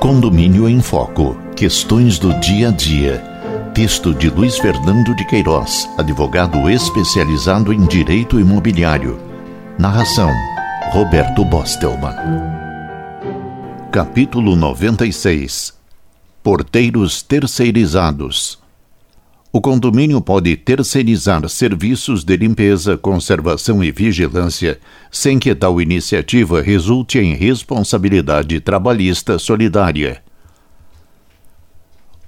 Condomínio em Foco. Questões do dia a dia. Texto de Luiz Fernando de Queiroz, advogado especializado em direito imobiliário. Narração: Roberto Bostelman. Capítulo 96 Porteiros terceirizados. O condomínio pode terceirizar serviços de limpeza, conservação e vigilância, sem que tal iniciativa resulte em responsabilidade trabalhista solidária.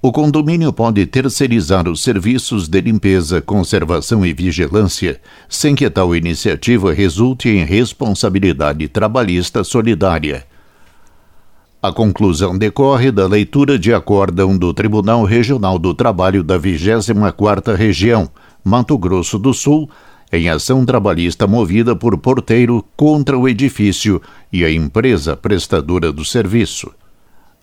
O condomínio pode terceirizar os serviços de limpeza, conservação e vigilância, sem que tal iniciativa resulte em responsabilidade trabalhista solidária. A conclusão decorre da leitura de acórdão do Tribunal Regional do Trabalho da 24ª Região, Mato Grosso do Sul, em ação trabalhista movida por porteiro contra o edifício e a empresa prestadora do serviço.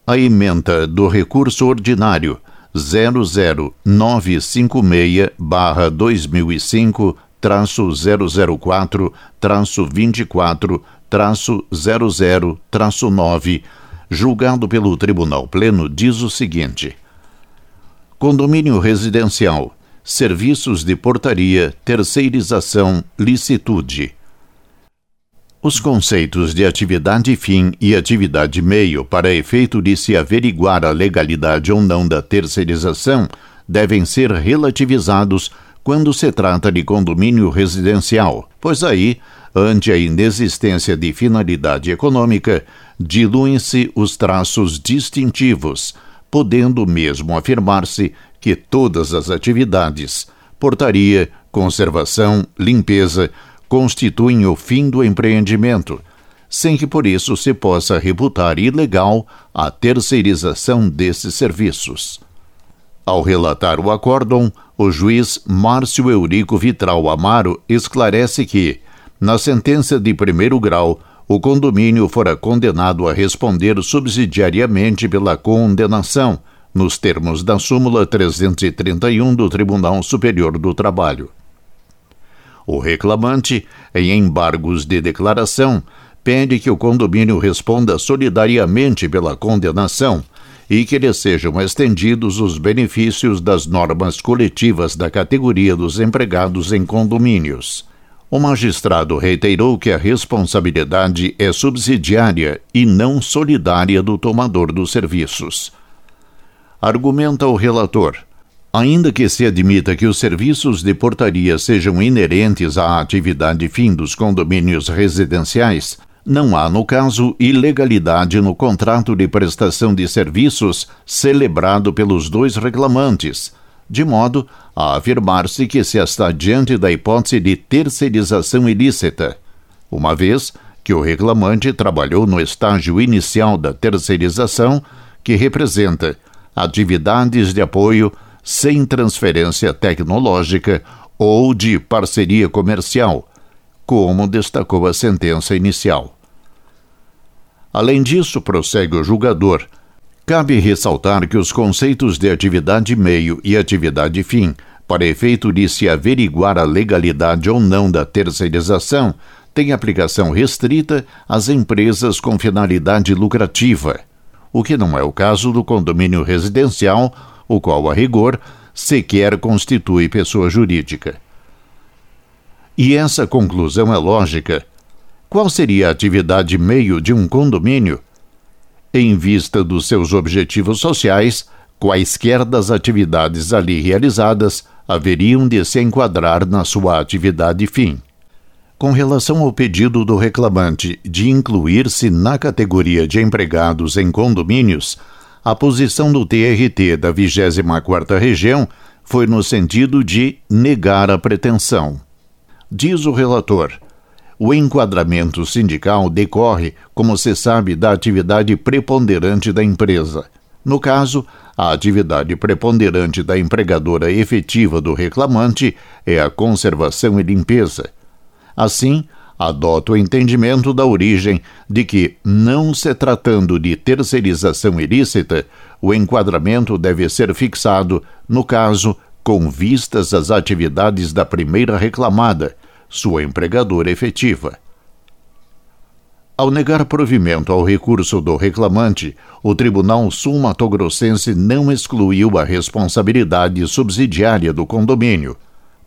A emenda do recurso ordinário 00956-2005 004 24 00 9 julgado pelo Tribunal Pleno, diz o seguinte: Condomínio residencial, serviços de portaria, terceirização, licitude. Os conceitos de atividade fim e atividade meio, para efeito de se averiguar a legalidade ou não da terceirização, devem ser relativizados quando se trata de condomínio residencial, pois aí, ante a inexistência de finalidade econômica, diluem-se os traços distintivos, podendo mesmo afirmar-se que todas as atividades, portaria, conservação, limpeza, constituem o fim do empreendimento, sem que por isso se possa reputar ilegal a terceirização desses serviços. Ao relatar o acórdão, o juiz Márcio Eurico Vitral Amaro esclarece que, na sentença de primeiro grau, o condomínio fora condenado a responder subsidiariamente pela condenação, nos termos da súmula 331 do Tribunal Superior do Trabalho. O reclamante, em embargos de declaração, pede que o condomínio responda solidariamente pela condenação e que lhe sejam estendidos os benefícios das normas coletivas da categoria dos empregados em condomínios. O magistrado reiterou que a responsabilidade é subsidiária e não solidária do tomador dos serviços. Argumenta o relator. Ainda que se admita que os serviços de portaria sejam inerentes à atividade fim dos condomínios residenciais, não há, no caso, ilegalidade no contrato de prestação de serviços celebrado pelos dois reclamantes, de modo a afirmar-se que se está diante da hipótese de terceirização ilícita, uma vez que o reclamante trabalhou no estágio inicial da terceirização, que representa atividades de apoio sem transferência tecnológica ou de parceria comercial, como destacou a sentença inicial. Além disso, prossegue o julgador, Cabe ressaltar que os conceitos de atividade meio e atividade fim, para efeito de se averiguar a legalidade ou não da terceirização, têm aplicação restrita às empresas com finalidade lucrativa, o que não é o caso do condomínio residencial, o qual, a rigor, sequer constitui pessoa jurídica. E essa conclusão é lógica. Qual seria a atividade meio de um condomínio? Em vista dos seus objetivos sociais, quaisquer das atividades ali realizadas haveriam de se enquadrar na sua atividade fim. Com relação ao pedido do reclamante de incluir-se na categoria de empregados em condomínios, a posição do TRT da 24ª Região foi no sentido de negar a pretensão. Diz o relator: o enquadramento sindical decorre, como se sabe, da atividade preponderante da empresa. No caso, a atividade preponderante da empregadora efetiva do reclamante é a conservação e limpeza. Assim, adota o entendimento da origem de que, não se tratando de terceirização ilícita, o enquadramento deve ser fixado, no caso, com vistas às atividades da primeira reclamada sua empregadora efetiva. Ao negar provimento ao recurso do reclamante, o Tribunal Sul-Mato-Grossense não excluiu a responsabilidade subsidiária do condomínio.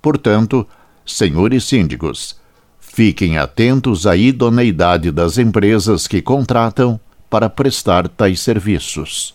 Portanto, senhores síndicos, fiquem atentos à idoneidade das empresas que contratam para prestar tais serviços.